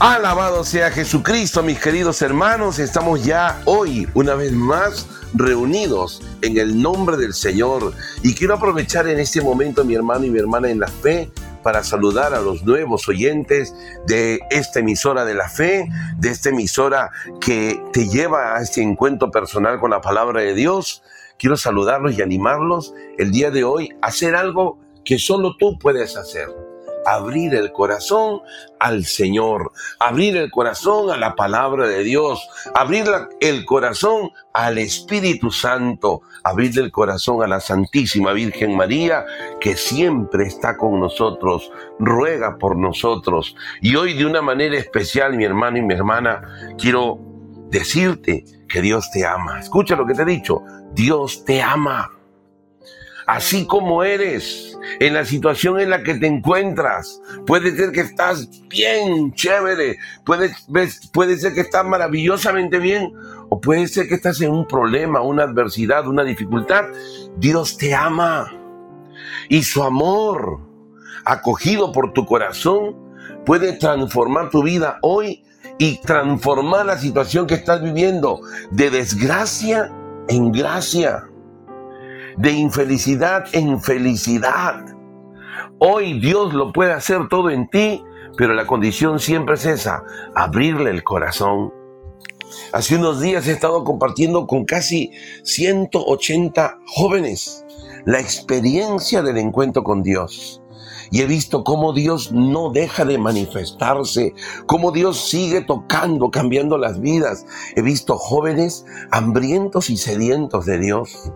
Alabado sea Jesucristo, mis queridos hermanos. Estamos ya hoy, una vez más, reunidos en el nombre del Señor. Y quiero aprovechar en este momento, mi hermano y mi hermana en la fe, para saludar a los nuevos oyentes de esta emisora de la fe, de esta emisora que te lleva a este encuentro personal con la palabra de Dios. Quiero saludarlos y animarlos el día de hoy a hacer algo que solo tú puedes hacer abrir el corazón al Señor, abrir el corazón a la palabra de Dios, abrir el corazón al Espíritu Santo, abrir el corazón a la Santísima Virgen María, que siempre está con nosotros, ruega por nosotros. Y hoy de una manera especial, mi hermano y mi hermana, quiero decirte que Dios te ama. Escucha lo que te he dicho, Dios te ama así como eres, en la situación en la que te encuentras. Puede ser que estás bien, chévere, puede, puede ser que estás maravillosamente bien, o puede ser que estás en un problema, una adversidad, una dificultad. Dios te ama y su amor, acogido por tu corazón, puede transformar tu vida hoy y transformar la situación que estás viviendo de desgracia en gracia de infelicidad en felicidad. Hoy Dios lo puede hacer todo en ti, pero la condición siempre es esa, abrirle el corazón. Hace unos días he estado compartiendo con casi 180 jóvenes la experiencia del encuentro con Dios. Y he visto cómo Dios no deja de manifestarse, cómo Dios sigue tocando, cambiando las vidas. He visto jóvenes hambrientos y sedientos de Dios.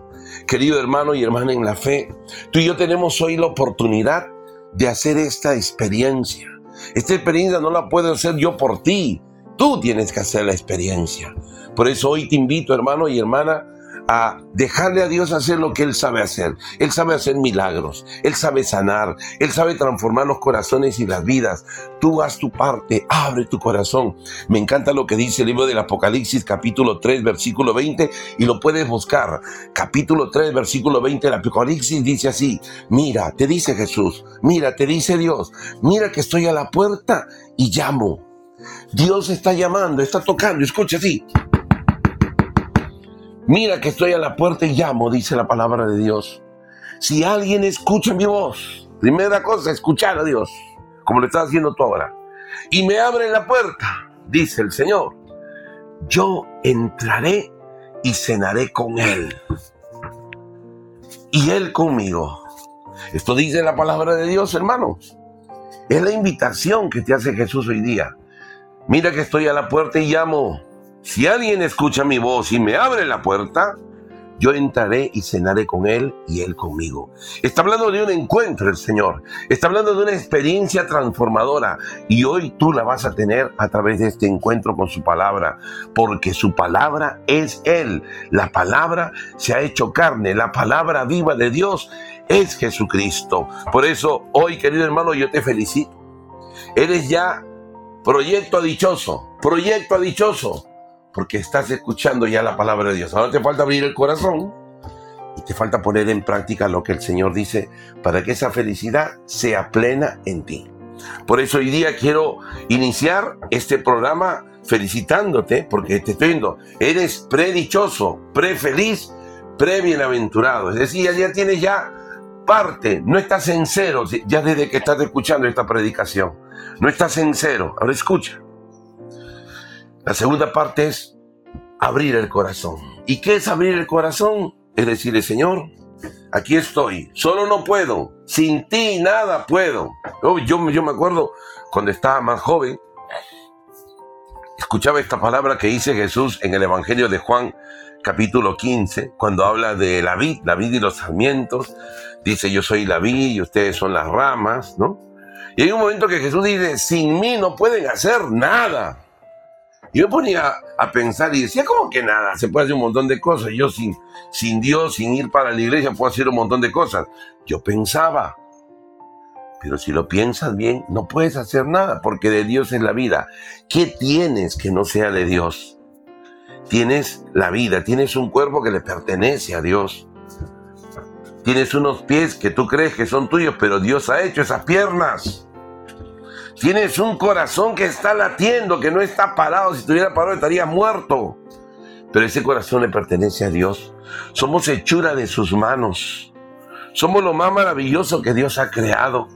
Querido hermano y hermana en la fe, tú y yo tenemos hoy la oportunidad de hacer esta experiencia. Esta experiencia no la puedo hacer yo por ti. Tú tienes que hacer la experiencia. Por eso hoy te invito, hermano y hermana, a dejarle a Dios hacer lo que Él sabe hacer. Él sabe hacer milagros, Él sabe sanar, Él sabe transformar los corazones y las vidas. Tú haz tu parte, abre tu corazón. Me encanta lo que dice el libro del Apocalipsis capítulo 3 versículo 20 y lo puedes buscar. Capítulo 3 versículo 20 del Apocalipsis dice así, mira, te dice Jesús, mira, te dice Dios, mira que estoy a la puerta y llamo. Dios está llamando, está tocando, escucha así. Mira que estoy a la puerta y llamo, dice la palabra de Dios. Si alguien escucha mi voz, primera cosa, escuchar a Dios, como lo estás haciendo tú ahora, y me abre la puerta, dice el Señor, yo entraré y cenaré con Él. Y Él conmigo. Esto dice la palabra de Dios, hermanos. Es la invitación que te hace Jesús hoy día. Mira que estoy a la puerta y llamo. Si alguien escucha mi voz y me abre la puerta, yo entraré y cenaré con él y él conmigo. Está hablando de un encuentro el Señor. Está hablando de una experiencia transformadora. Y hoy tú la vas a tener a través de este encuentro con su palabra. Porque su palabra es Él. La palabra se ha hecho carne. La palabra viva de Dios es Jesucristo. Por eso hoy, querido hermano, yo te felicito. Eres ya proyecto dichoso. Proyecto dichoso porque estás escuchando ya la palabra de Dios. Ahora te falta abrir el corazón y te falta poner en práctica lo que el Señor dice para que esa felicidad sea plena en ti. Por eso hoy día quiero iniciar este programa felicitándote, porque te estoy viendo, eres predichoso, prefeliz, prebienaventurado. Es decir, ya, tienes ya parte, no estás en cero, ya desde que estás escuchando esta predicación. No estás en cero. Ahora escucha. La segunda parte es abrir el corazón. ¿Y qué es abrir el corazón? Es decirle, Señor, aquí estoy, solo no puedo, sin ti nada puedo. Yo, yo, me acuerdo cuando estaba más joven, escuchaba esta palabra que dice Jesús en el Evangelio de Juan capítulo 15, cuando habla de la vid, la vid y los sarmientos, dice yo soy la vid y ustedes son las ramas, ¿no? Y hay un momento que Jesús dice, sin mí no pueden hacer nada. Yo ponía a pensar y decía, ¿cómo que nada? Se puede hacer un montón de cosas. Yo sin, sin Dios, sin ir para la iglesia, puedo hacer un montón de cosas. Yo pensaba, pero si lo piensas bien, no puedes hacer nada porque de Dios es la vida. ¿Qué tienes que no sea de Dios? Tienes la vida, tienes un cuerpo que le pertenece a Dios. Tienes unos pies que tú crees que son tuyos, pero Dios ha hecho esas piernas. Tienes un corazón que está latiendo, que no está parado. Si estuviera parado estaría muerto. Pero ese corazón le pertenece a Dios. Somos hechura de sus manos. Somos lo más maravilloso que Dios ha creado.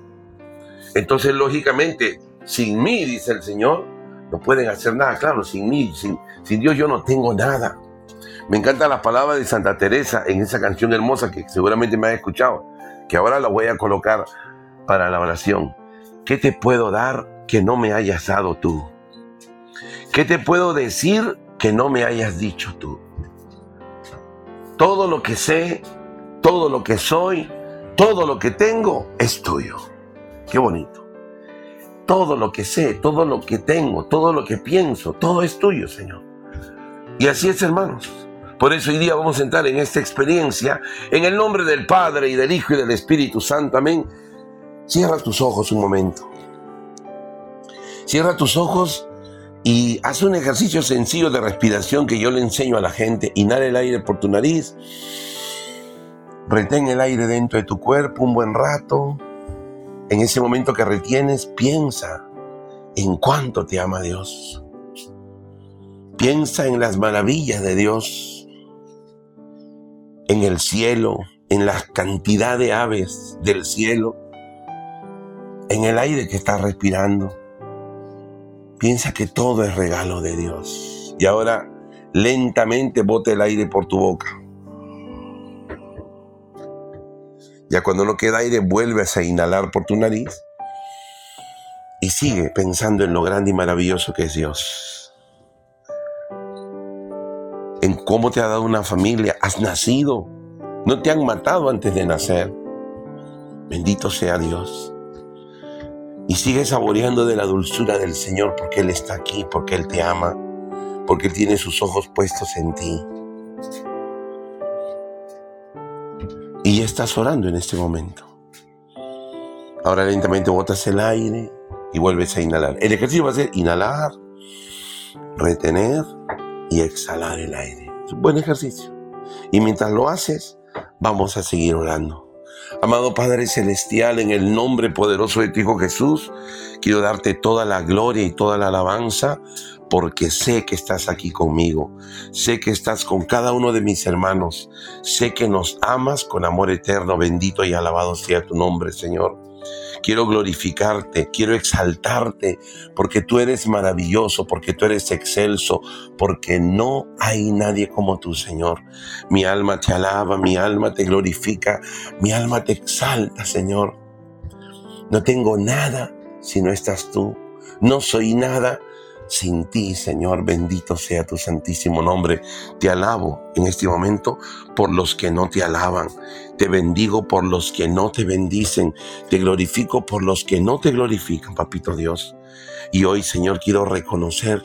Entonces, lógicamente, sin mí, dice el Señor, no pueden hacer nada. Claro, sin mí, sin, Dios yo no tengo nada. Me encanta la palabra de Santa Teresa en esa canción hermosa que seguramente me ha escuchado, que ahora la voy a colocar para la oración. ¿Qué te puedo dar que no me hayas dado tú? ¿Qué te puedo decir que no me hayas dicho tú? Todo lo que sé, todo lo que soy, todo lo que tengo es tuyo. Qué bonito. Todo lo que sé, todo lo que tengo, todo lo que pienso, todo es tuyo, Señor. Y así es, hermanos. Por eso hoy día vamos a entrar en esta experiencia en el nombre del Padre y del Hijo y del Espíritu Santo. Amén. Cierra tus ojos un momento. Cierra tus ojos y haz un ejercicio sencillo de respiración que yo le enseño a la gente. Inhala el aire por tu nariz. Retén el aire dentro de tu cuerpo un buen rato. En ese momento que retienes, piensa en cuánto te ama Dios. Piensa en las maravillas de Dios en el cielo, en la cantidad de aves del cielo, en el aire que estás respirando. Piensa que todo es regalo de Dios. Y ahora lentamente bote el aire por tu boca. Ya cuando no queda aire, vuelves a inhalar por tu nariz y sigue pensando en lo grande y maravilloso que es Dios en cómo te ha dado una familia. Has nacido. No te han matado antes de nacer. Bendito sea Dios. Y sigue saboreando de la dulzura del Señor porque Él está aquí, porque Él te ama, porque Él tiene sus ojos puestos en ti. Y ya estás orando en este momento. Ahora lentamente botas el aire y vuelves a inhalar. El ejercicio va a ser inhalar, retener y exhalar el aire. Es un buen ejercicio. Y mientras lo haces, vamos a seguir orando. Amado Padre Celestial, en el nombre poderoso de tu Hijo Jesús, quiero darte toda la gloria y toda la alabanza porque sé que estás aquí conmigo, sé que estás con cada uno de mis hermanos, sé que nos amas con amor eterno, bendito y alabado sea tu nombre, Señor. Quiero glorificarte, quiero exaltarte, porque tú eres maravilloso, porque tú eres excelso, porque no hay nadie como tú, Señor. Mi alma te alaba, mi alma te glorifica, mi alma te exalta, Señor. No tengo nada si no estás tú. No soy nada sin ti, Señor, bendito sea tu santísimo nombre. Te alabo en este momento por los que no te alaban. Te bendigo por los que no te bendicen. Te glorifico por los que no te glorifican, papito Dios. Y hoy, Señor, quiero reconocer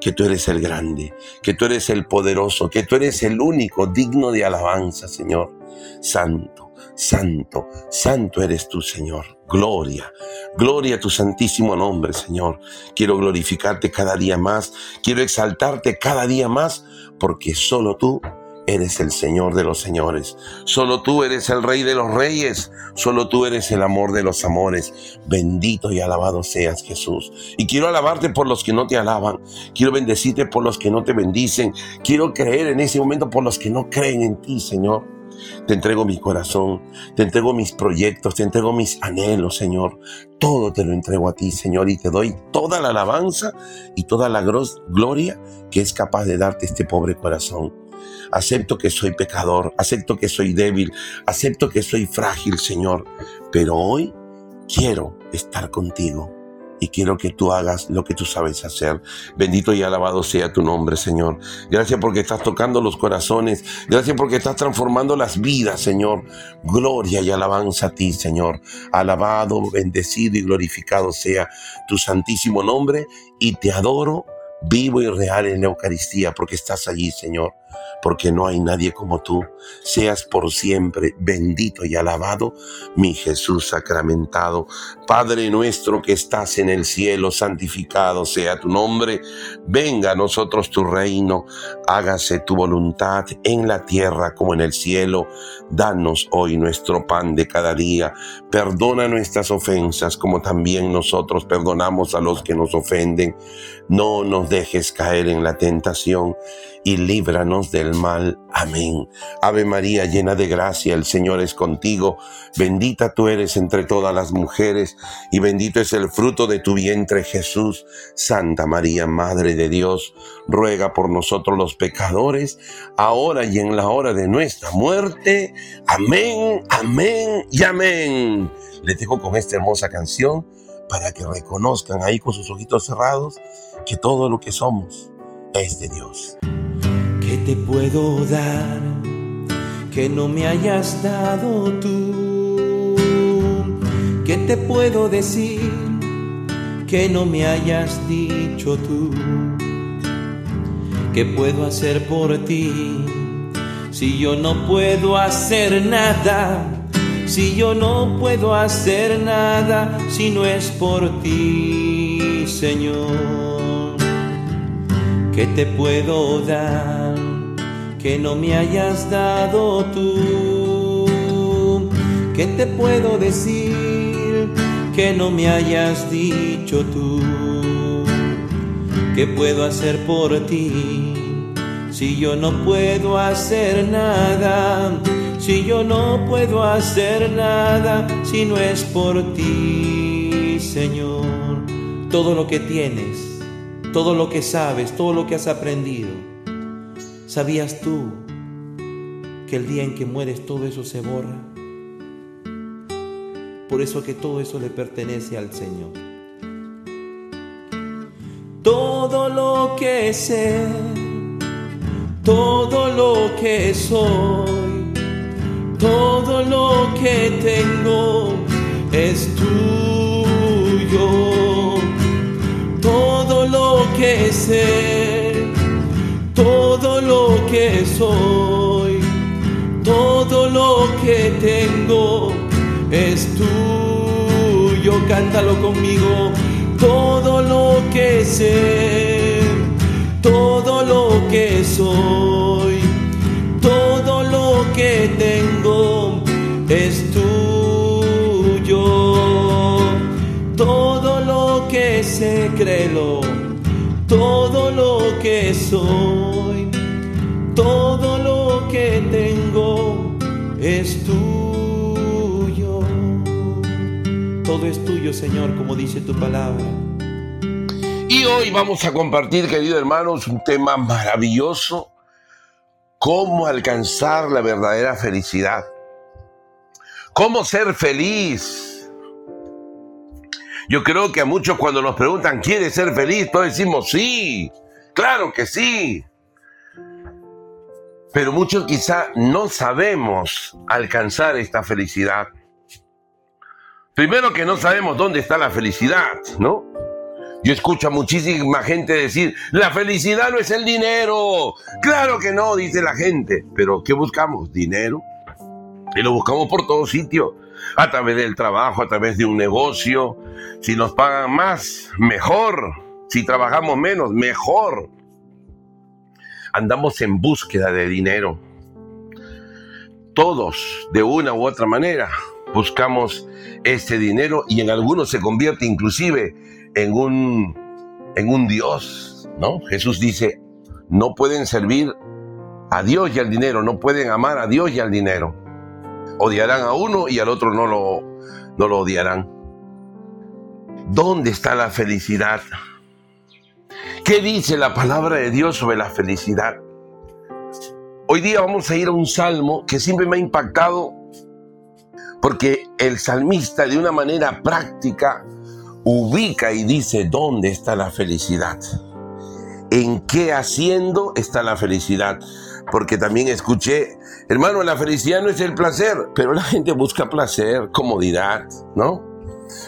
que tú eres el grande, que tú eres el poderoso, que tú eres el único digno de alabanza, Señor. Santo Santo, santo eres tú, Señor. Gloria, gloria a tu santísimo nombre, Señor. Quiero glorificarte cada día más, quiero exaltarte cada día más, porque solo tú eres el Señor de los señores. Solo tú eres el Rey de los reyes. Solo tú eres el amor de los amores. Bendito y alabado seas Jesús. Y quiero alabarte por los que no te alaban. Quiero bendecirte por los que no te bendicen. Quiero creer en ese momento por los que no creen en ti, Señor. Te entrego mi corazón, te entrego mis proyectos, te entrego mis anhelos, Señor. Todo te lo entrego a ti, Señor, y te doy toda la alabanza y toda la gloria que es capaz de darte este pobre corazón. Acepto que soy pecador, acepto que soy débil, acepto que soy frágil, Señor, pero hoy quiero estar contigo y quiero que tú hagas lo que tú sabes hacer. Bendito y alabado sea tu nombre, Señor. Gracias porque estás tocando los corazones. Gracias porque estás transformando las vidas, Señor. Gloria y alabanza a ti, Señor. Alabado, bendecido y glorificado sea tu santísimo nombre y te adoro vivo y real en la Eucaristía porque estás allí, Señor. Porque no hay nadie como tú. Seas por siempre bendito y alabado, mi Jesús sacramentado. Padre nuestro que estás en el cielo, santificado sea tu nombre. Venga a nosotros tu reino. Hágase tu voluntad en la tierra como en el cielo. Danos hoy nuestro pan de cada día. Perdona nuestras ofensas como también nosotros perdonamos a los que nos ofenden. No nos dejes caer en la tentación y líbranos del mal. Amén. Ave María, llena de gracia, el Señor es contigo. Bendita tú eres entre todas las mujeres, y bendito es el fruto de tu vientre, Jesús. Santa María, Madre de Dios, ruega por nosotros los pecadores, ahora y en la hora de nuestra muerte. Amén, amén y amén. Les dejo con esta hermosa canción para que reconozcan ahí con sus ojitos cerrados que todo lo que somos es de Dios. ¿Qué te puedo dar que no me hayas dado tú? ¿Qué te puedo decir que no me hayas dicho tú? ¿Qué puedo hacer por ti si yo no puedo hacer nada? Si yo no puedo hacer nada si no es por ti, Señor. ¿Qué te puedo dar que no me hayas dado tú? ¿Qué te puedo decir que no me hayas dicho tú? ¿Qué puedo hacer por ti si yo no puedo hacer nada? Si yo no puedo hacer nada si no es por ti, Señor. Todo lo que tienes todo lo que sabes, todo lo que has aprendido. ¿Sabías tú que el día en que mueres todo eso se borra? Por eso que todo eso le pertenece al Señor. Todo lo que sé, todo lo que soy, todo lo que tengo es tuyo que sé, todo lo que soy, todo lo que tengo es tuyo. Cántalo conmigo, todo lo que sé, todo lo que soy, todo lo que tengo es tuyo. Todo lo que sé, créelo todo lo que soy, todo lo que tengo es tuyo. Todo es tuyo, Señor, como dice tu palabra. Y hoy vamos a compartir, queridos hermanos, un tema maravilloso, cómo alcanzar la verdadera felicidad, cómo ser feliz yo creo que a muchos cuando nos preguntan, ¿quieres ser feliz? Todos decimos, sí, claro que sí. Pero muchos quizá no sabemos alcanzar esta felicidad. Primero que no sabemos dónde está la felicidad, ¿no? Yo escucho a muchísima gente decir, la felicidad no es el dinero. Claro que no, dice la gente. Pero ¿qué buscamos? Dinero. Y lo buscamos por todo sitio a través del trabajo, a través de un negocio. Si nos pagan más, mejor. Si trabajamos menos, mejor. Andamos en búsqueda de dinero. Todos, de una u otra manera, buscamos ese dinero y en algunos se convierte inclusive en un, en un Dios, ¿no? Jesús dice, no pueden servir a Dios y al dinero, no pueden amar a Dios y al dinero odiarán a uno y al otro no lo, no lo odiarán. ¿Dónde está la felicidad? ¿Qué dice la palabra de Dios sobre la felicidad? Hoy día vamos a ir a un salmo que siempre me ha impactado porque el salmista de una manera práctica ubica y dice dónde está la felicidad. ¿En qué haciendo está la felicidad? Porque también escuché, hermano, la felicidad no es el placer, pero la gente busca placer, comodidad, ¿no?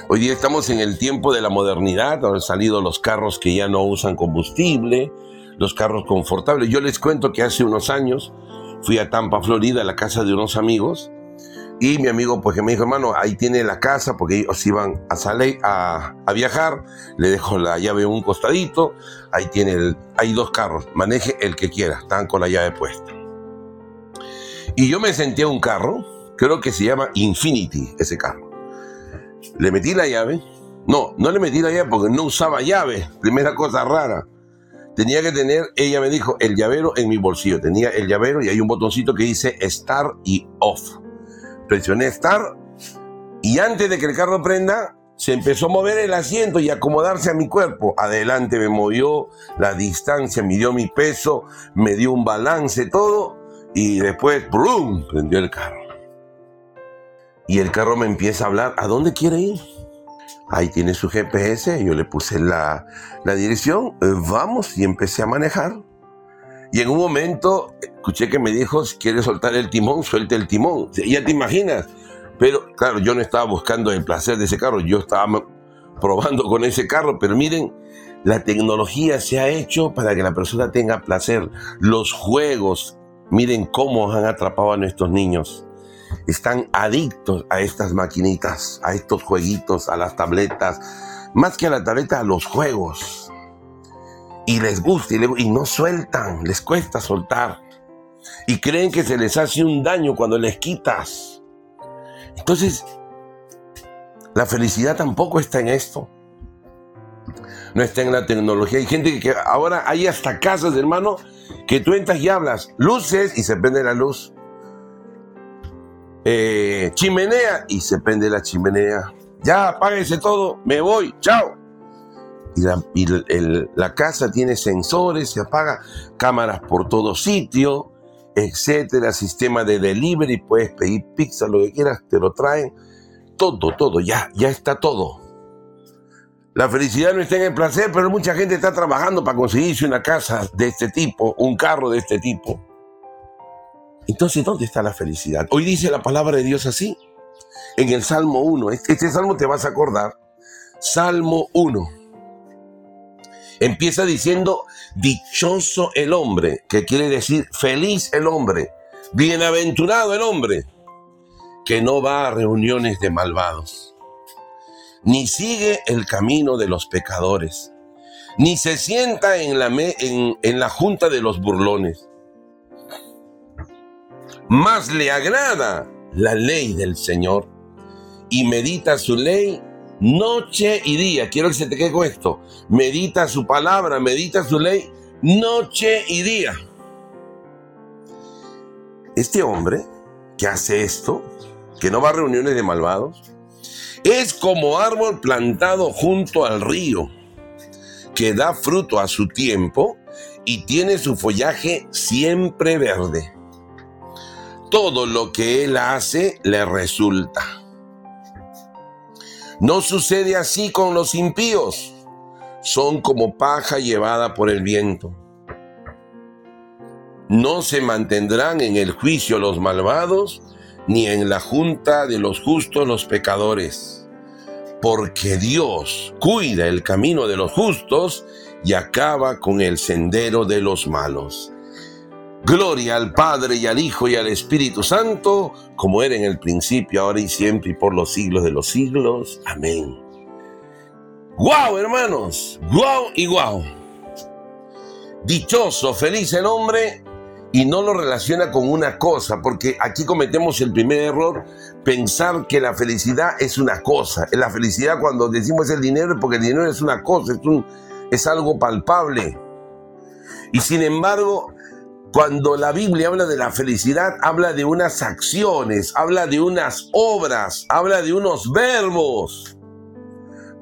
Hoy día estamos en el tiempo de la modernidad, han salido los carros que ya no usan combustible, los carros confortables. Yo les cuento que hace unos años fui a Tampa, Florida, a la casa de unos amigos. Y mi amigo, pues que me dijo, hermano, ahí tiene la casa, porque ellos iban a salir a, viajar. Le dejo la llave un costadito. Ahí tiene, el, hay dos carros. Maneje el que quiera. Están con la llave puesta. Y yo me senté a un carro, creo que se llama Infinity, ese carro. Le metí la llave. No, no le metí la llave porque no usaba llave. Primera cosa rara. Tenía que tener, ella me dijo, el llavero en mi bolsillo. Tenía el llavero y hay un botoncito que dice Start y Off. Presioné Start y antes de que el carro prenda, se empezó a mover el asiento y acomodarse a mi cuerpo. Adelante me movió la distancia, midió mi peso, me dio un balance, todo. Y después, ¡brum! prendió el carro. Y el carro me empieza a hablar, ¿a dónde quiere ir? Ahí tiene su GPS, yo le puse la, dirección, eh, vamos y empecé a manejar. Y en un momento escuché que me dijo, si quieres soltar el timón, suelte el timón. Ya te imaginas. Pero claro, yo no estaba buscando el placer de ese carro, yo estaba probando con ese carro, pero miren, la tecnología se ha hecho para que la persona tenga placer. Los juegos, miren cómo han atrapado a nuestros niños están adictos a estas maquinitas, a estos jueguitos, a las tabletas, más que a la tableta, a los juegos. Y les gusta y, no sueltan, les cuesta soltar. Y creen que se les hace un daño cuando les quitas. Entonces, la felicidad tampoco está en esto. No está en la tecnología. Hay gente que ahora hay hasta casas, hermano, que tú entras y hablas, luces y se prende la luz. Eh, chimenea y se prende la chimenea. Ya, apáguese todo, me voy, chao. Y, la, casa tiene sensores, se apaga, cámaras por todo sitio, etcétera, sistema de delivery, puedes pedir pizza, lo que quieras, te lo traen. Todo, todo, ya, ya está todo. La felicidad no está en el placer, pero mucha gente está trabajando para conseguirse una casa de este tipo, un carro de este tipo. Entonces, ¿dónde está la felicidad? Hoy dice la palabra de Dios así, en el Salmo 1. Este, este salmo te vas a acordar. Salmo 1. Empieza diciendo, dichoso el hombre, que quiere decir feliz el hombre, bienaventurado el hombre, que no va a reuniones de malvados, ni sigue el camino de los pecadores, ni se sienta en la, en, en la junta de los burlones. Más le agrada la ley del Señor y medita su ley noche y día. Quiero que se te quede con esto. Medita su palabra, medita su ley noche y día. Este hombre que hace esto, que no va a reuniones de malvados, es como árbol plantado junto al río, que da fruto a su tiempo y tiene su follaje siempre verde todo lo que él hace le resulta. No sucede así con los impíos. Son como paja llevada por el viento. No se mantendrán en el juicio los malvados, ni en la junta de los justos los pecadores. Porque Dios cuida el camino de los justos y acaba con el sendero de los malos. Gloria al Padre y al Hijo y al Espíritu Santo, como era en el principio, ahora y siempre y por los siglos de los siglos. Amén. ¡Guau, hermanos! ¡Guau y guau! Dichoso, feliz el hombre y no lo relaciona con una cosa, porque aquí cometemos el primer error, pensar que la felicidad es una cosa. La felicidad cuando decimos el dinero porque el dinero es una cosa, es, algo palpable. Y sin embargo, cuando la Biblia habla de la felicidad, habla de unas acciones, habla de unas obras, habla de unos verbos.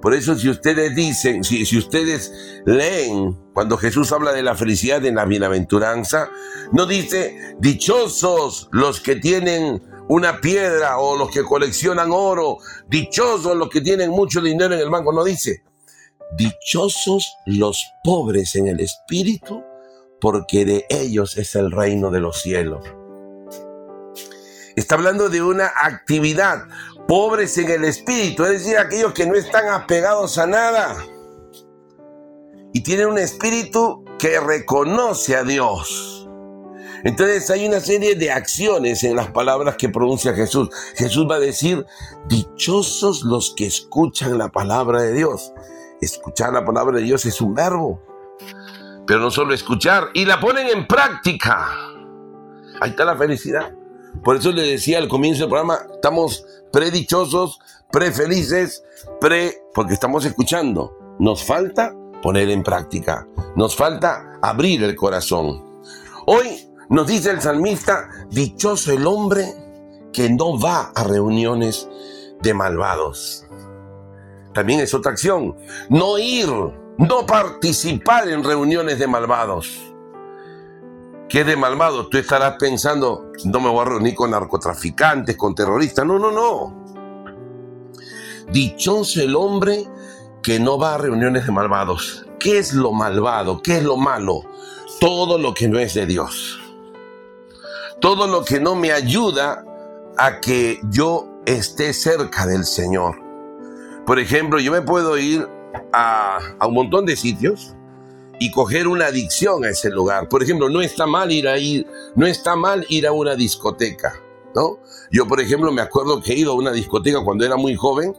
Por eso si ustedes dicen, si, si, ustedes leen cuando Jesús habla de la felicidad en la bienaventuranza, no dice dichosos los que tienen una piedra o los que coleccionan oro, dichosos los que tienen mucho dinero en el banco, no dice dichosos los pobres en el espíritu, porque de ellos es el reino de los cielos. Está hablando de una actividad, pobres en el espíritu, es decir, aquellos que no están apegados a nada y tienen un espíritu que reconoce a Dios. Entonces hay una serie de acciones en las palabras que pronuncia Jesús. Jesús va a decir, dichosos los que escuchan la palabra de Dios. Escuchar la palabra de Dios es un verbo. Pero no solo escuchar, y la ponen en práctica. Ahí está la felicidad. Por eso le decía al comienzo del programa, estamos predichosos, prefelices, pre, porque estamos escuchando. Nos falta poner en práctica. Nos falta abrir el corazón. Hoy nos dice el salmista, dichoso el hombre que no va a reuniones de malvados. También es otra acción, no ir, no participar en reuniones de malvados. ¿Qué de malvados? Tú estarás pensando, no me voy a reunir con narcotraficantes, con terroristas. No, no, no. Dichoso el hombre que no va a reuniones de malvados. ¿Qué es lo malvado? ¿Qué es lo malo? Todo lo que no es de Dios. Todo lo que no me ayuda a que yo esté cerca del Señor. Por ejemplo, yo me puedo ir a, un montón de sitios y coger una adicción a ese lugar. Por ejemplo, no está mal ir a ir, no está mal ir a una discoteca, ¿no? Yo, por ejemplo, me acuerdo que he ido a una discoteca cuando era muy joven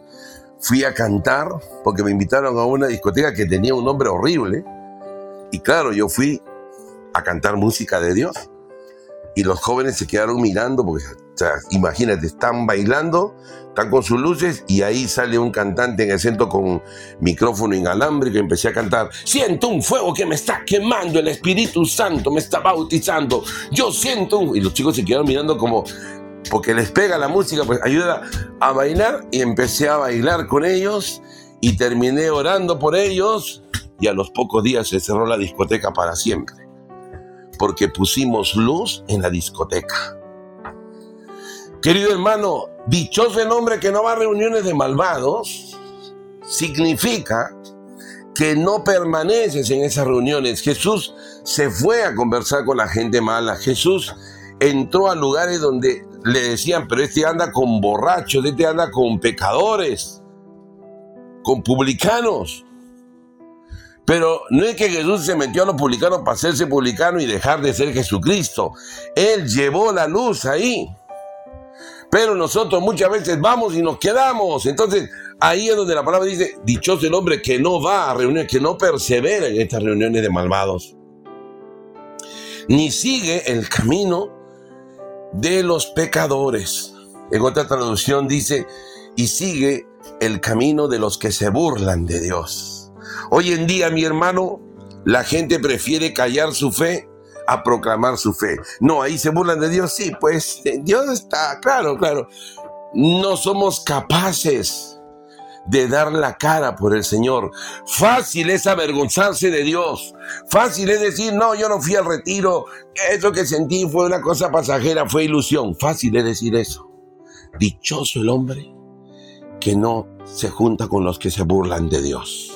fui a cantar porque me invitaron a una discoteca que tenía un nombre horrible. Y claro, yo fui a cantar música de Dios. Y los jóvenes se quedaron mirando porque, imagínate, están bailando, están con sus luces y ahí sale un cantante en el centro con micrófono inalámbrico y empecé a cantar, siento un fuego que me está quemando, el Espíritu Santo me está bautizando, yo siento un... Y los chicos se quedaron mirando como, porque les pega la música, pues ayuda a bailar y empecé a bailar con ellos y terminé orando por ellos y a los pocos días se cerró la discoteca para siempre, porque pusimos luz en la discoteca. Querido hermano, dichoso el hombre que no va a reuniones de malvados, significa que no permaneces en esas reuniones. Jesús se fue a conversar con la gente mala. Jesús entró a lugares donde le decían, pero este anda con borrachos, este anda con pecadores, con publicanos. Pero no es que Jesús se metió a los publicanos para hacerse publicano y dejar de ser Jesucristo. Él llevó la luz ahí. Pero nosotros muchas veces vamos y nos quedamos. Entonces, ahí es donde la palabra dice, dichoso el hombre que no va a reuniones, que no persevera en estas reuniones de malvados. Ni sigue el camino de los pecadores. En otra traducción dice, y sigue el camino de los que se burlan de Dios. Hoy en día, mi hermano, la gente prefiere callar su fe a proclamar su fe. No, ahí se burlan de Dios. Sí, pues Dios está, claro, claro. No somos capaces de dar la cara por el Señor. Fácil es avergonzarse de Dios. Fácil es decir, no, yo no fui al retiro. Eso que sentí fue una cosa pasajera, fue ilusión. Fácil es decir eso. Dichoso el hombre que no se junta con los que se burlan de Dios.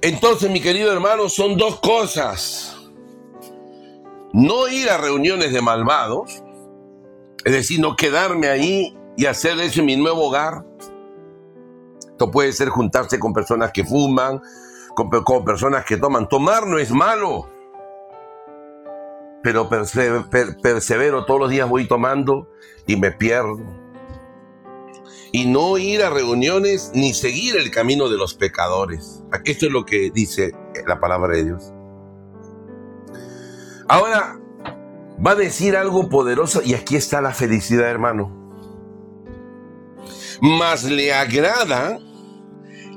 Entonces, mi querido hermano, son dos cosas. No ir a reuniones de malvados, es decir, no quedarme ahí y hacer eso mi nuevo hogar. Esto puede ser juntarse con personas que fuman, con, personas que toman. Tomar no es malo, pero persevero, todos los días voy tomando y me pierdo. Y no ir a reuniones ni seguir el camino de los pecadores. Esto es lo que dice la palabra de Dios. Ahora va a decir algo poderoso y aquí está la felicidad, hermano más le agrada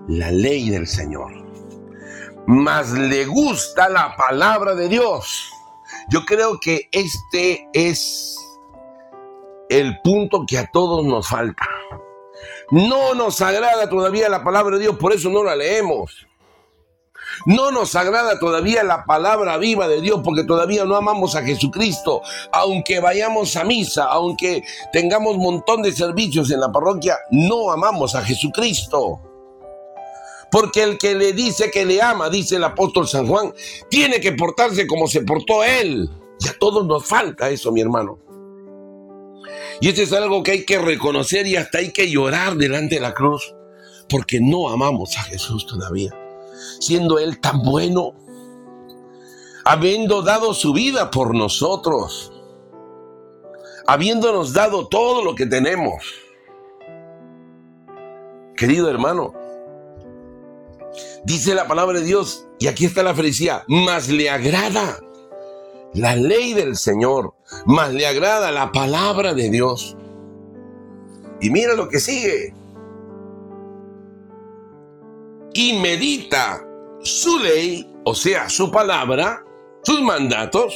la ley del Señor, más le gusta la palabra de Dios. Yo creo que este es el punto que a todos nos falta. No nos agrada todavía la palabra de Dios, por eso no la leemos. No nos agrada todavía la palabra viva de Dios porque todavía no amamos a Jesucristo. Aunque vayamos a misa, aunque tengamos un montón de servicios en la parroquia, no amamos a Jesucristo. Porque el que le dice que le ama, dice el apóstol San Juan, tiene que portarse como se portó él. Y a todos nos falta eso, mi hermano. Y eso es algo que hay que reconocer y hasta hay que llorar delante de la cruz, porque no amamos a Jesús todavía. siendo Él tan bueno, habiendo dado su vida por nosotros, habiéndonos dado todo lo que tenemos. Querido hermano, dice la palabra de Dios, y aquí está la felicidad, más le agrada la ley del Señor, más le agrada la palabra de Dios. Y mira lo que sigue. Y medita su ley, o sea, su palabra, sus mandatos,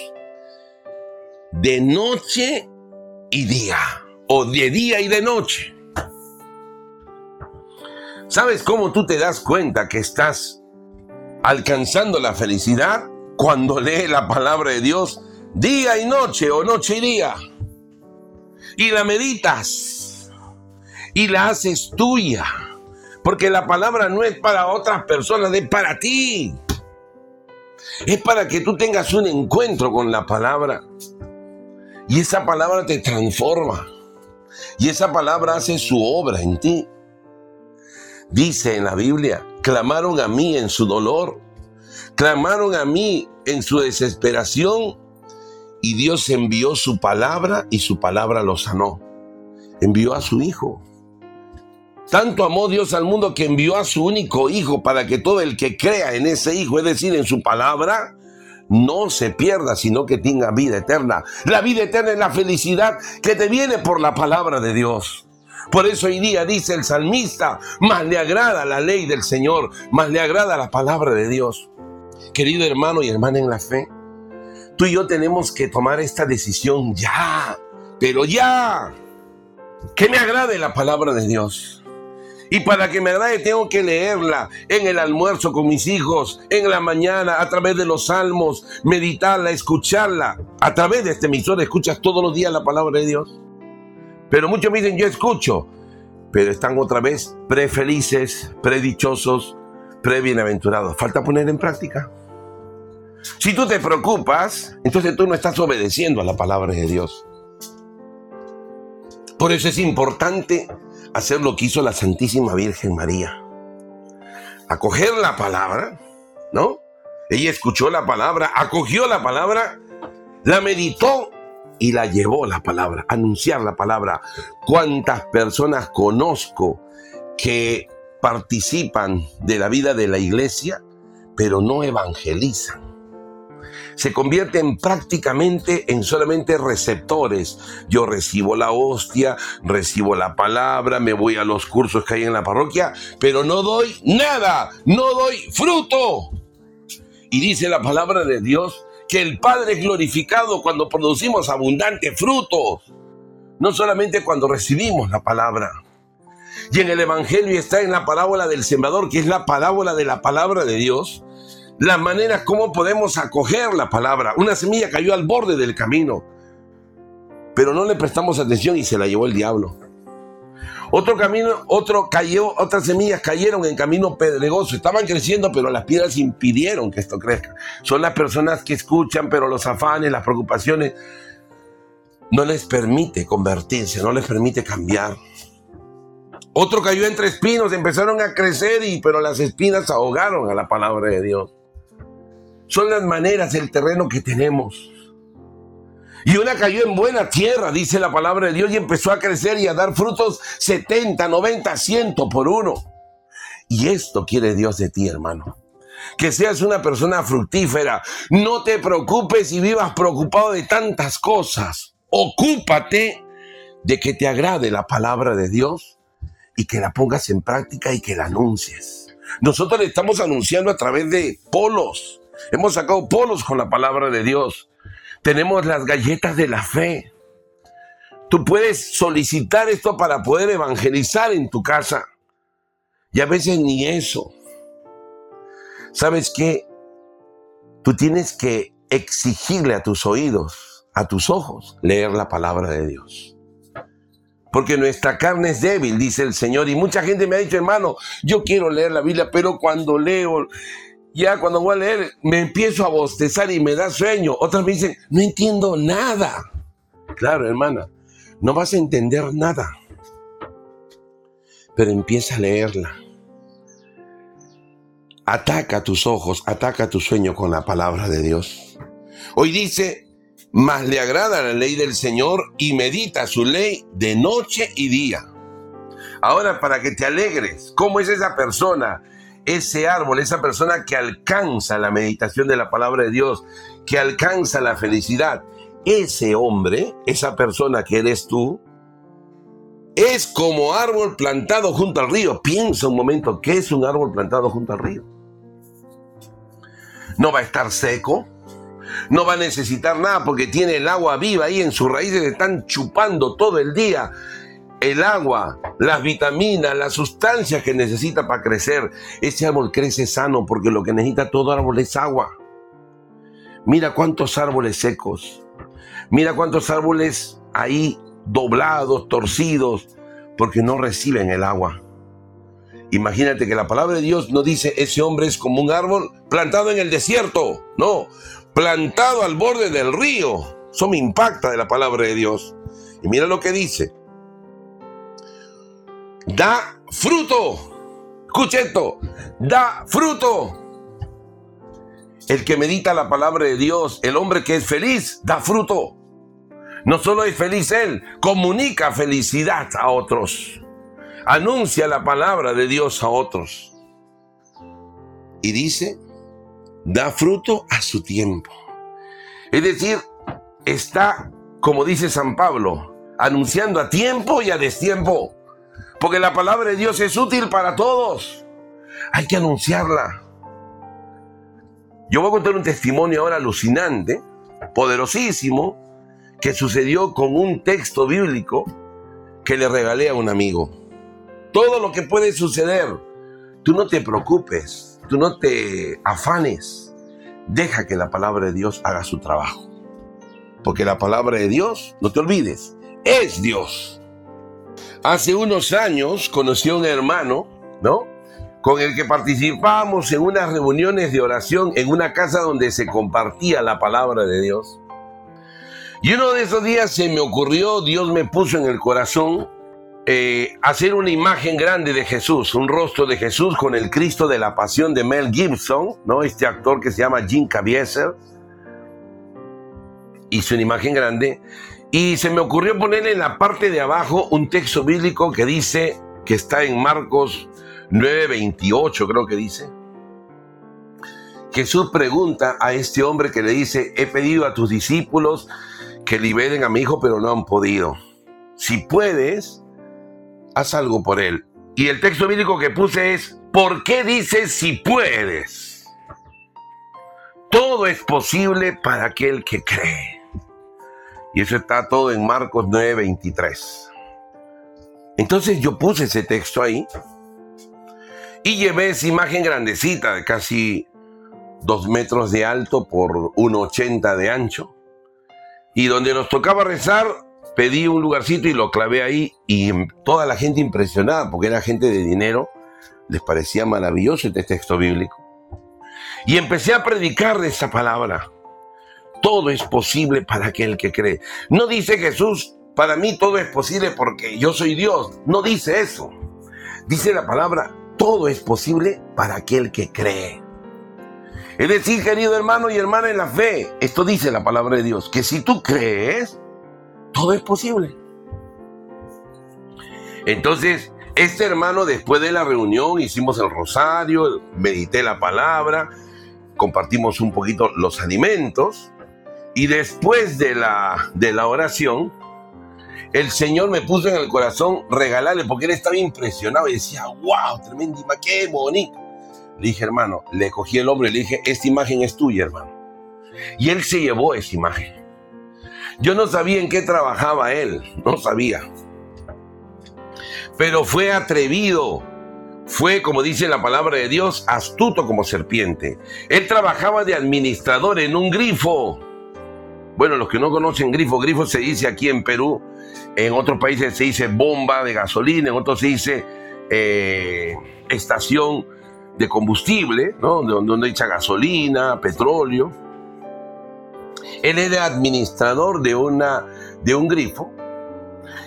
de noche y día, o de día y de noche. ¿Sabes cómo tú te das cuenta que estás alcanzando la felicidad? Cuando lees la palabra de Dios día y noche o noche y día. Y la meditas y la haces tuya. Porque la palabra no es para otras personas, es para ti. Es para que tú tengas un encuentro con la palabra. Y esa palabra te transforma. Y esa palabra hace su obra en ti. Dice en la Biblia, clamaron a mí en su dolor, clamaron a mí en su desesperación y Dios envió su palabra y su palabra lo sanó. Envió a su Hijo. Tanto amó Dios al mundo que envió a su único Hijo para que todo el que crea en ese Hijo, es decir, en su palabra, no se pierda, sino que tenga vida eterna. La vida eterna es la felicidad que te viene por la palabra de Dios. Por eso hoy día dice el salmista, más le agrada la ley del Señor, más le agrada la palabra de Dios. Querido hermano y hermana en la fe, tú y yo tenemos que tomar esta decisión ya, pero ya. Que me agrade la palabra de Dios. Y para que me agrade tengo que leerla en el almuerzo con mis hijos, en la mañana, a través de los salmos, meditarla, escucharla. A través de este emisor escuchas todos los días la palabra de Dios. Pero muchos me dicen, yo escucho, pero están otra vez prefelices, predichosos, prebienaventurados. Falta poner en práctica. Si tú te preocupas, entonces tú no estás obedeciendo a la palabra de Dios. Por eso es importante hacer lo que hizo la Santísima Virgen María. Acoger la palabra, ¿no? Ella escuchó la palabra, acogió la palabra, la meditó y la llevó la palabra, anunciar la palabra. ¿Cuántas personas conozco que participan de la vida de la iglesia, pero no evangelizan? Se convierten prácticamente en solamente receptores. Yo recibo la hostia, recibo la palabra, me voy a los cursos que hay en la parroquia, pero no doy nada, no doy fruto. Y dice la palabra de Dios que el Padre es glorificado cuando producimos abundante fruto, no solamente cuando recibimos la palabra. Y en el Evangelio está en la parábola del sembrador, que es la parábola de la palabra de Dios, las maneras como podemos acoger la palabra. Una semilla cayó al borde del camino, pero no le prestamos atención y se la llevó el diablo. Otro camino, otro cayó, otras semillas cayeron en camino pedregoso. Estaban creciendo, pero las piedras impidieron que esto crezca. Son las personas que escuchan, pero los afanes, las preocupaciones, no les permite convertirse, no les permite cambiar. Otro cayó entre espinos, empezaron a crecer, y, pero las espinas ahogaron a la palabra de Dios. Son las maneras, el terreno que tenemos. Y una cayó en buena tierra, dice la palabra de Dios, y empezó a crecer y a dar frutos 70, 90, 100 por uno. Y esto quiere Dios de ti, hermano. Que seas una persona fructífera. No te preocupes y vivas preocupado de tantas cosas. Ocúpate de que te agrade la palabra de Dios y que la pongas en práctica y que la anuncies. Nosotros le estamos anunciando a través de polos. Hemos sacado polos con la palabra de Dios. Tenemos las galletas de la fe. Tú puedes solicitar esto para poder evangelizar en tu casa. Y a veces ni eso. ¿Sabes qué? Tú tienes que exigirle a tus oídos, a tus ojos, leer la palabra de Dios. Porque nuestra carne es débil, dice el Señor. Y mucha gente me ha dicho, hermano, yo quiero leer la Biblia, pero cuando leo ya cuando voy a leer me empiezo a bostezar y me da sueño. Otras me dicen, no entiendo nada. Claro, hermana, no vas a entender nada. Pero empieza a leerla. Ataca tus ojos, ataca tu sueño con la palabra de Dios. Hoy dice, mas le agrada la ley del Señor y medita su ley de noche y día. Ahora, para que te alegres, ¿cómo es esa persona? Ese árbol, esa persona que alcanza la meditación de la palabra de Dios, que alcanza la felicidad. Ese hombre, esa persona que eres tú, es como árbol plantado junto al río. Piensa un momento, ¿qué es un árbol plantado junto al río? No va a estar seco, no va a necesitar nada porque tiene el agua viva ahí en sus raíces, están chupando todo el día el agua, las vitaminas, las sustancias que necesita para crecer. Ese árbol crece sano porque lo que necesita todo árbol es agua. Mira cuántos árboles secos. Mira cuántos árboles ahí doblados, torcidos, porque no reciben el agua. Imagínate que la palabra de Dios no dice ese hombre es como un árbol plantado en el desierto, no, plantado al borde del río. Eso me impacta de la palabra de Dios. Y mira lo que dice. Da fruto. Escucha esto. Da fruto. El que medita la palabra de Dios, el hombre que es feliz, da fruto. No solo es feliz él, comunica felicidad a otros. Anuncia la palabra de Dios a otros. Y dice, da fruto a su tiempo. Es decir, está, como dice San Pablo, anunciando a tiempo y a destiempo. Porque la palabra de Dios es útil para todos. Hay que anunciarla. Yo voy a contar un testimonio ahora alucinante, poderosísimo, que sucedió con un texto bíblico que le regalé a un amigo. Todo lo que puede suceder, tú no te preocupes, tú no te afanes, deja que la palabra de Dios haga su trabajo. Porque la palabra de Dios, no te olvides, es Dios. Hace unos años conocí a un hermano, ¿no? Con el que participábamos en unas reuniones de oración en una casa donde se compartía la palabra de Dios. Y uno de esos días se me ocurrió, Dios me puso en el corazón eh, hacer una imagen grande de Jesús, un rostro de Jesús con el Cristo de la Pasión de Mel Gibson, ¿no? Este actor que se llama Jim Caviezel. Hizo una imagen grande y se me ocurrió ponerle en la parte de abajo un texto bíblico que dice, que está en Marcos 9:28 creo que dice. Jesús pregunta a este hombre que le dice, he pedido a tus discípulos que liberen a mi hijo, pero no han podido. Si puedes, haz algo por él. Y el texto bíblico que puse es, ¿por qué dices si puedes? Todo es posible para aquel que cree. Y eso está todo en Marcos 9:23. Entonces yo puse ese texto ahí y llevé esa imagen grandecita de casi dos metros de alto por 1,80 de ancho y donde nos tocaba rezar, pedí un lugarcito y lo clavé ahí y toda la gente impresionada, porque era gente de dinero, les parecía maravilloso este texto bíblico. Y empecé a predicar de esa palabra. Todo es posible para aquel que cree. No dice Jesús, para mí todo es posible porque yo soy Dios. No dice eso. Dice la palabra, todo es posible para aquel que cree. Es decir, querido hermano y hermana en la fe, esto dice la palabra de Dios, que si tú crees, todo es posible. Entonces, este hermano después de la reunión hicimos el rosario, medité la palabra, compartimos un poquito los alimentos y después de la, de la oración, el Señor me puso en el corazón regalarle, porque él estaba impresionado y decía, wow, tremenda, qué bonito. Le dije, hermano, le cogí el hombre y le dije, esta imagen es tuya, hermano. Y él se llevó esa imagen. Yo no sabía en qué trabajaba él, no sabía. Pero fue atrevido, fue, como dice la palabra de Dios, astuto como serpiente. Él trabajaba de administrador en un grifo. Bueno, los que no conocen grifo, grifo se dice aquí en Perú, en otros países se dice bomba de gasolina, en otros se dice eh, estación de combustible, ¿no? donde, echa gasolina, petróleo. Él era administrador de, una, de un grifo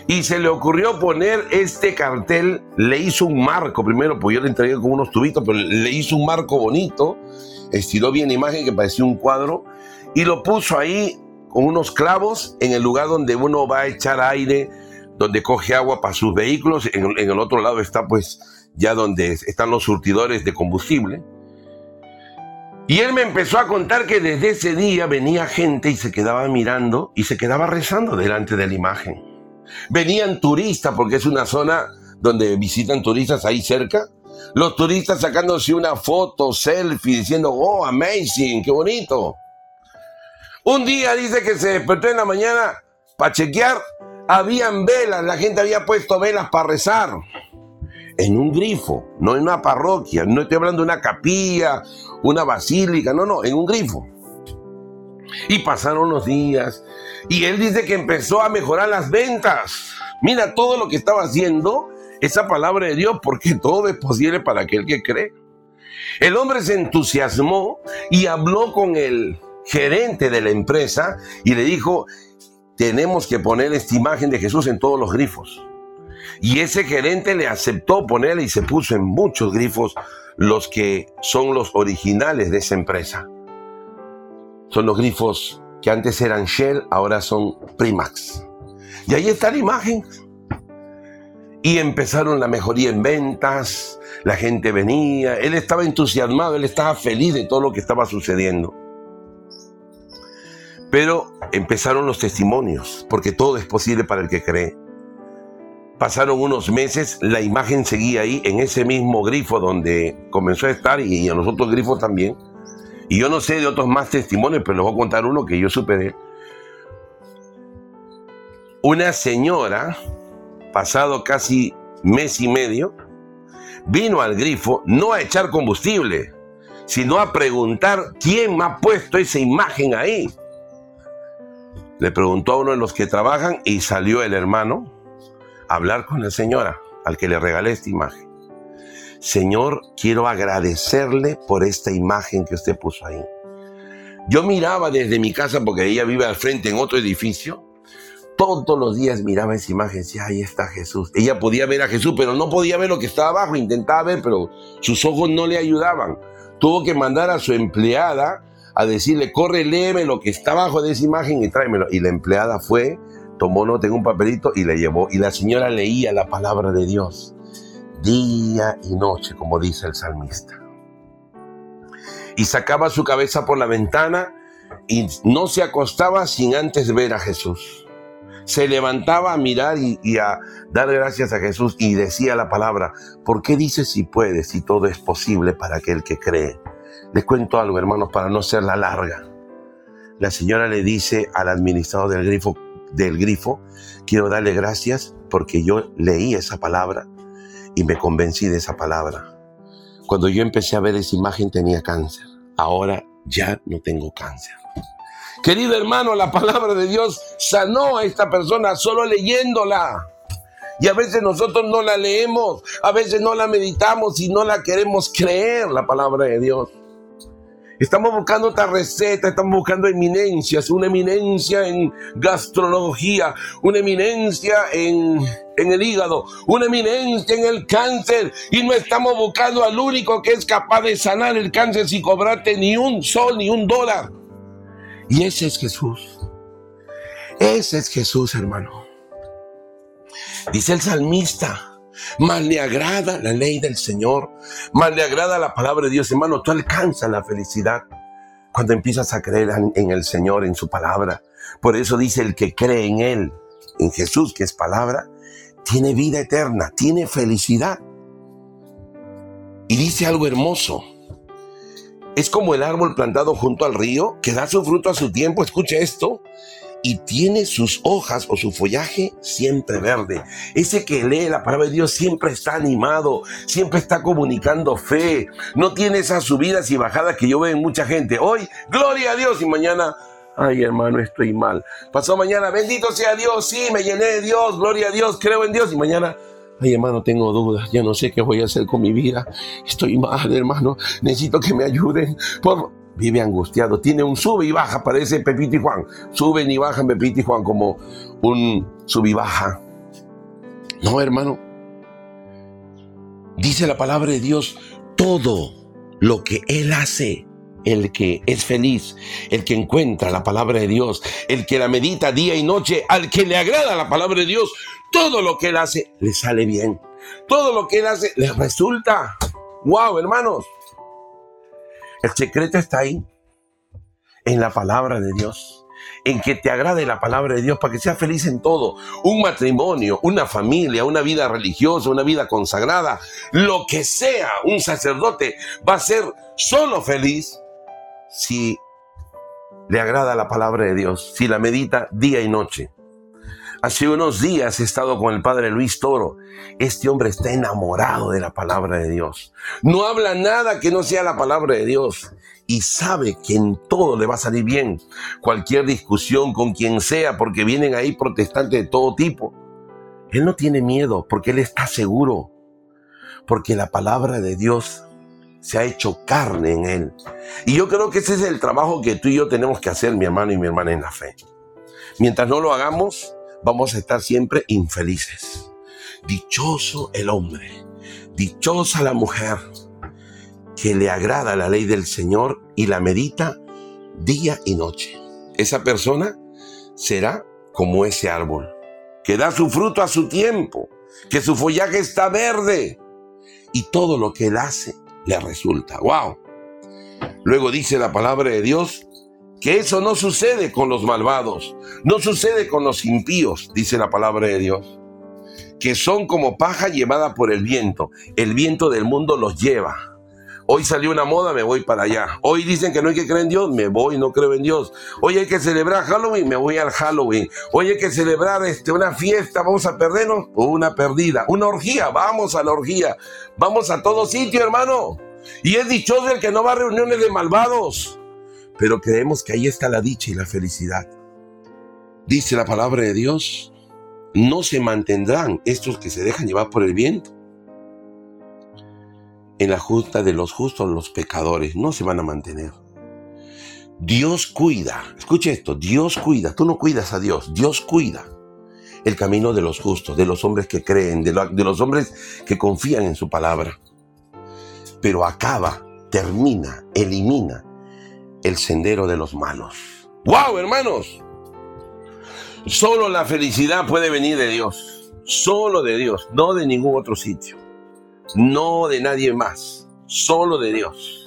Y se le ocurrió poner este cartel, le hizo un marco, primero, pues yo le entregué con unos tubitos, pero le hizo un marco bonito, estiró bien la imagen que parecía un cuadro, y lo puso ahí con unos clavos en el lugar donde uno va a echar aire, donde coge agua para sus vehículos, en, en el otro lado está pues ya donde están los surtidores de combustible. Y él me empezó a contar que desde ese día venía gente y se quedaba mirando y se quedaba rezando delante de la imagen. Venían turistas, porque es una zona donde visitan turistas ahí cerca. Los turistas sacándose una foto, selfie, diciendo, oh, amazing, qué bonito. Un día dice que se despertó en la mañana para chequear, habían velas, la gente había puesto velas para rezar en un grifo, no en una parroquia, no estoy hablando de una capilla, una basílica, no, no, en un grifo. Y pasaron los días y él dice que empezó a mejorar las ventas. Mira todo lo que estaba haciendo esa palabra de Dios, porque todo es posible para aquel que cree. El hombre se entusiasmó y habló con el gerente de la empresa y le dijo, tenemos que poner esta imagen de Jesús en todos los grifos. Y ese gerente le aceptó ponerle y se puso en muchos grifos los que son los originales de esa empresa. Son los grifos que antes eran Shell, ahora son Primax. Y ahí está la imagen. Y empezaron la mejoría en ventas, la gente venía, él estaba entusiasmado, él estaba feliz de todo lo que estaba sucediendo. Pero empezaron los testimonios, porque todo es posible para el que cree. Pasaron unos meses, la imagen seguía ahí en ese mismo grifo donde comenzó a estar y en los otros grifos también. Y yo no sé de otros más testimonios, pero les voy a contar uno que yo supe de Una señora, pasado casi mes y medio, vino al grifo no a echar combustible, sino a preguntar quién me ha puesto esa imagen ahí. Le preguntó a uno de los que trabajan y salió el hermano hablar con la señora al que le regalé esta imagen. Señor, quiero agradecerle por esta imagen que usted puso ahí. Yo miraba desde mi casa, porque ella vive al frente en otro edificio, todos los días miraba esa imagen y decía, ahí está Jesús. Ella podía ver a Jesús, pero no podía ver lo que estaba abajo, intentaba ver, pero sus ojos no le ayudaban. Tuvo que mandar a su empleada a decirle, corre, léeme lo que está abajo de esa imagen y tráemelo. Y la empleada fue, tomó nota en un papelito y le llevó. Y la señora leía la palabra de Dios día y noche, como dice el salmista. Y sacaba su cabeza por la ventana y no se acostaba sin antes ver a Jesús. Se levantaba a mirar y, a dar gracias a Jesús y decía la palabra, ¿por qué dices si puedes, si todo es posible para aquel que cree? Les cuento algo, hermanos, para no ser la larga. La señora le dice al administrador del grifo, del grifo, quiero darle gracias porque yo leí esa palabra y me convencí de esa palabra. Cuando yo empecé a ver esa imagen tenía cáncer. Ahora ya no tengo cáncer. Querido hermano, la palabra de Dios sanó a esta persona solo leyéndola. Y a veces nosotros no la leemos, a veces no la meditamos y no la queremos creer, la palabra de Dios. Estamos buscando otra receta, estamos buscando eminencias, una eminencia en gastronomía, una eminencia en, en el hígado, una eminencia en el cáncer y no estamos buscando al único que es capaz de sanar el cáncer sin cobrarte ni un sol ni un dólar. Y ese es Jesús. Ese es Jesús, hermano. Dice el salmista, más le agrada la ley del Señor, más le agrada la palabra de Dios. Hermano, tú alcanzas la felicidad cuando empiezas a creer en el Señor, en su palabra. Por eso dice el que cree en Él, en Jesús, que es palabra, tiene vida eterna, tiene felicidad. Y dice algo hermoso. Es como el árbol plantado junto al río que da su fruto a su tiempo. Escuche esto y tiene sus hojas o su follaje siempre verde. Ese que lee la palabra de Dios siempre está animado, siempre está comunicando fe. No tiene esas subidas y bajadas que yo veo en mucha gente. Hoy, gloria a Dios y mañana, ay hermano, estoy mal. Pasó mañana, bendito sea Dios, sí, me llené de Dios, gloria a Dios, creo en Dios y mañana... Ay, hermano, tengo dudas. Ya no sé qué voy a hacer con mi vida. Estoy mal, hermano. Necesito que me ayuden. Por, vive angustiado, tiene un sube y baja, parece Pepito y Juan, suben y bajan Pepito y Juan como un sub y baja. No, hermano. Dice la palabra de Dios, todo lo que Él hace, el que es feliz, el que encuentra la palabra de Dios, el que la medita día y noche, al que le agrada la palabra de Dios, todo lo que Él hace le sale bien. Todo lo que Él hace le resulta. ¡Wow, hermanos! El secreto está ahí, en la palabra de Dios en que te agrade la palabra de Dios para que seas feliz en todo. Un matrimonio, una familia, una vida religiosa, una vida consagrada, lo que sea, un sacerdote va a ser solo feliz si le agrada la palabra de Dios, si la medita día y noche. Hace unos días he estado con el padre Luis Toro. Este hombre está enamorado de la palabra de Dios. No habla nada que no sea la palabra de Dios y sabe que en todo le va a salir bien. Cualquier discusión con quien sea, porque vienen ahí protestantes de todo tipo. Él no tiene miedo porque él está seguro. Porque la palabra de Dios se ha hecho carne en él. Y yo creo que ese es el trabajo que tú y yo tenemos que hacer, mi hermano y mi hermana, en la fe. Mientras no lo hagamos, vamos a estar siempre infelices. Dichoso el hombre, dichosa la mujer que le agrada la ley del Señor y la medita día y noche. Esa persona será como ese árbol, que da su fruto a su tiempo, que su follaje está verde y todo lo que él hace le resulta. ¡Wow! Luego dice la palabra de Dios que eso no sucede con los malvados, no sucede con los impíos, dice la palabra de Dios, que son como paja llevada por el viento. El viento del mundo los lleva Hoy salió una moda, me voy para allá. Hoy dicen que no hay que creer en Dios, me voy, no creo en Dios. Hoy hay que celebrar Halloween, me voy al Halloween. Hoy hay que celebrar este, una fiesta, vamos a perdernos, una perdida. Una orgía, vamos a la orgía. Vamos a todo sitio, hermano. Y es dichoso el que no va a reuniones de malvados. Pero creemos que ahí está la dicha y la felicidad. Dice la palabra de Dios, no se mantendrán estos que se dejan llevar por el viento en la justa de los justos los pecadores no se van a mantener. Dios cuida, escuche esto, Dios cuida, tú no cuidas a Dios, Dios cuida el camino de los justos, de los hombres que creen, de, de los hombres que confían en su palabra. Pero acaba, termina, elimina el sendero de los malos. ¡Wow, hermanos! Solo la felicidad puede venir de Dios, solo de Dios, no de ningún otro sitio no de nadie más, solo de Dios.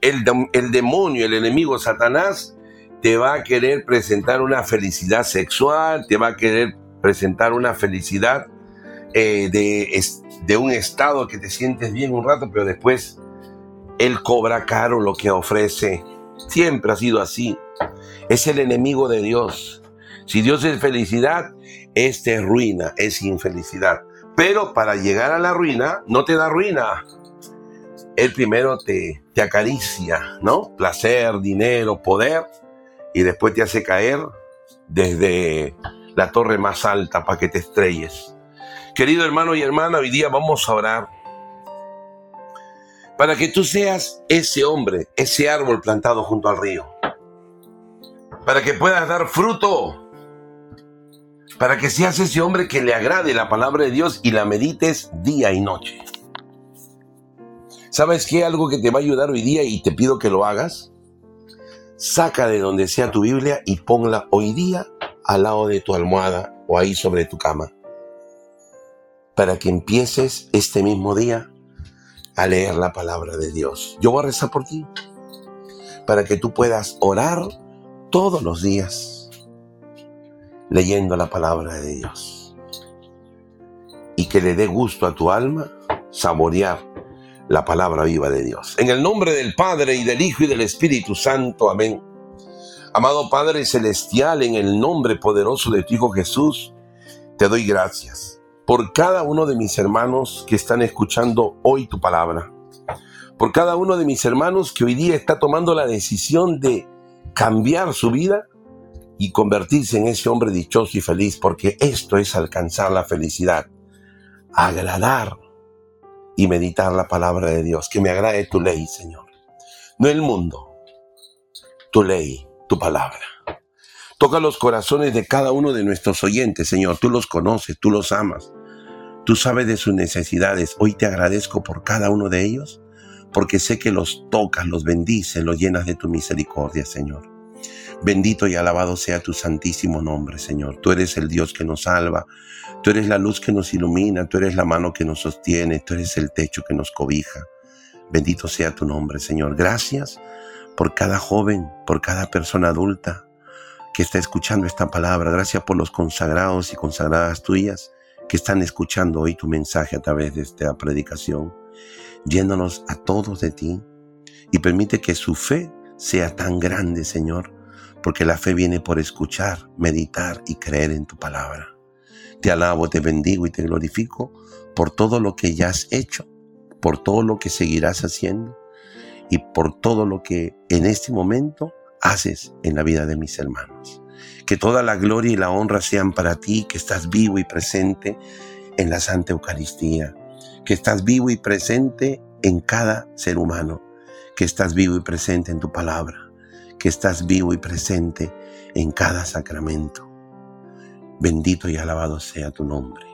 El, demonio, el enemigo Satanás, te va a querer presentar una felicidad sexual, te va a querer presentar una felicidad eh, de, de un estado que te sientes bien un rato, pero después él cobra caro lo que ofrece. Siempre ha sido así. Es el enemigo de Dios. Si Dios es felicidad, este es ruina, es infelicidad. Pero para llegar a la ruina, no te da ruina. Él primero te, te acaricia, ¿no? Placer, dinero, poder, y después te hace caer desde la torre más alta para que te estrelles. Querido hermano y hermana, hoy día vamos a orar para que tú seas ese hombre, ese árbol plantado junto al río, para que puedas dar fruto para que seas ese hombre que le agrade la palabra de Dios y la medites día y noche. ¿Sabes qué? Algo que te va a ayudar hoy día y te pido que lo hagas. Saca de donde sea tu Biblia y ponla hoy día al lado de tu almohada o ahí sobre tu cama. Para que empieces este mismo día a leer la palabra de Dios. Yo voy a rezar por ti. Para que tú puedas orar todos los días leyendo la palabra de Dios. Y que le dé gusto a tu alma saborear la palabra viva de Dios. En el nombre del Padre y del Hijo y del Espíritu Santo. Amén. Amado Padre Celestial, en el nombre poderoso de tu Hijo Jesús, te doy gracias por cada uno de mis hermanos que están escuchando hoy tu palabra. Por cada uno de mis hermanos que hoy día está tomando la decisión de cambiar su vida y convertirse en ese hombre dichoso y feliz, porque esto es alcanzar la felicidad, agradar y meditar la palabra de Dios, que me agrade tu ley, Señor. No el mundo, tu ley, tu palabra. Toca los corazones de cada uno de nuestros oyentes, Señor. Tú los conoces, tú los amas. Tú sabes de sus necesidades. Hoy te agradezco por cada uno de ellos, porque sé que los tocas, los bendices, los llenas de tu misericordia, Señor. Bendito y alabado sea tu santísimo nombre, Señor. Tú eres el Dios que nos salva. Tú eres la luz que nos ilumina. Tú eres la mano que nos sostiene. Tú eres el techo que nos cobija. Bendito sea tu nombre, Señor. Gracias por cada joven, por cada persona adulta que está escuchando esta palabra. Gracias por los consagrados y consagradas tuyas que están escuchando hoy tu mensaje a través de esta predicación. Llénanos a todos de ti y permite que su fe sea tan grande, Señor, porque la fe viene por escuchar, meditar y creer en tu palabra. Te alabo, te bendigo y te glorifico por todo lo que ya has hecho, por todo lo que seguirás haciendo y por todo lo que en este momento haces en la vida de mis hermanos. Que toda la gloria y la honra sean para ti, que estás vivo y presente en la Santa Eucaristía, que estás vivo y presente en cada ser humano, que estás vivo y presente en tu palabra, que estás vivo y presente en cada sacramento. Bendito y alabado sea tu nombre.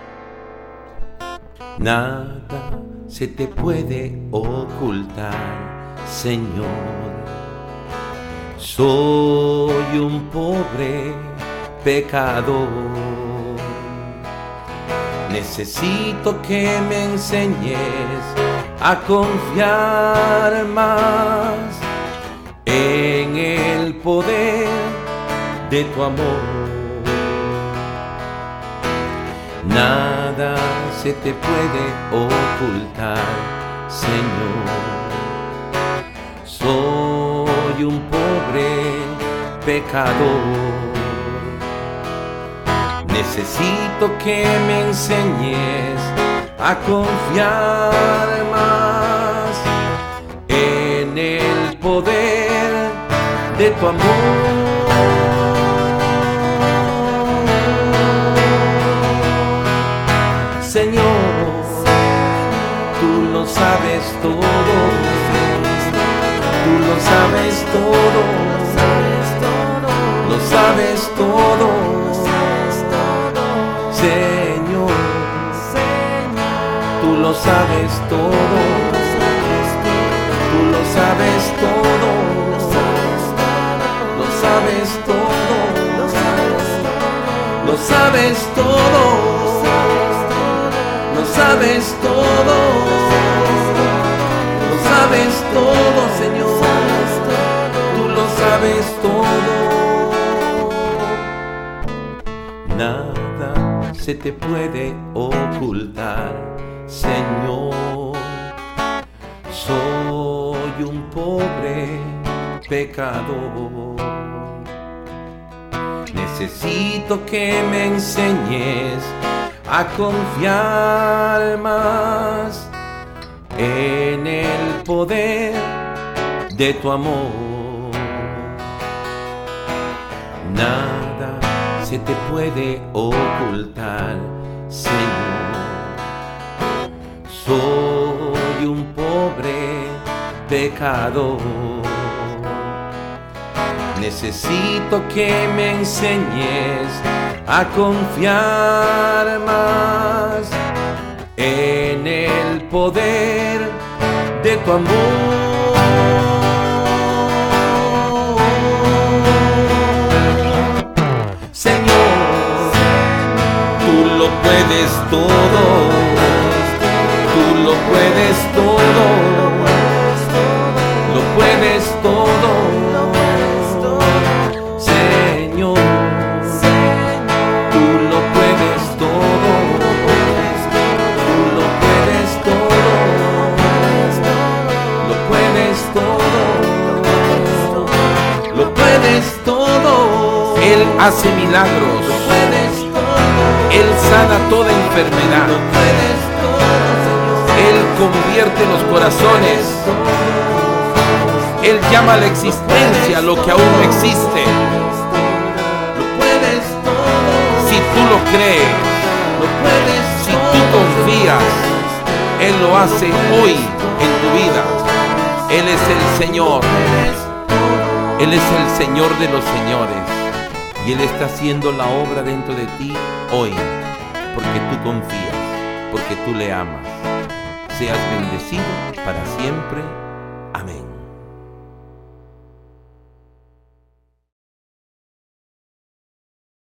Nada se te puede ocultar, Señor. Soy un pobre pecador. Necesito que me enseñes a confiar más en el poder de tu amor. Nada se te puede ocultar, Señor. Soy un pobre pecador. Necesito que me enseñes a confiar más en el poder de tu amor. Sabes todo, lo sabes todo, Señor, tú lo sabes todo, tú lo sabes todo, lo sabes todo, lo sabes todo, lo sabes todo sabes todo. Nada se te puede ocultar, Señor. Soy un pobre pecador. Necesito que me enseñes a confiar más en el poder de tu amor. Nada se te puede ocultar, Señor. Soy un pobre pecador. Necesito que me enseñes a confiar más en el poder de tu amor. puedes todo, tú lo puedes todo, lo puedes todo, Señor, tú lo puedes todo, tú lo puedes todo, lo puedes todo, lo puedes todo, Él hace milagros. Sana toda enfermedad. Él convierte los corazones. Él llama a la existencia lo que aún no existe. Si tú lo crees, si tú confías, Él lo hace hoy en tu vida. Él es el Señor. Él es el Señor de los señores. Y Él está haciendo la obra dentro de ti hoy. Porque tú confías. Porque tú le amas. Seas bendecido para siempre.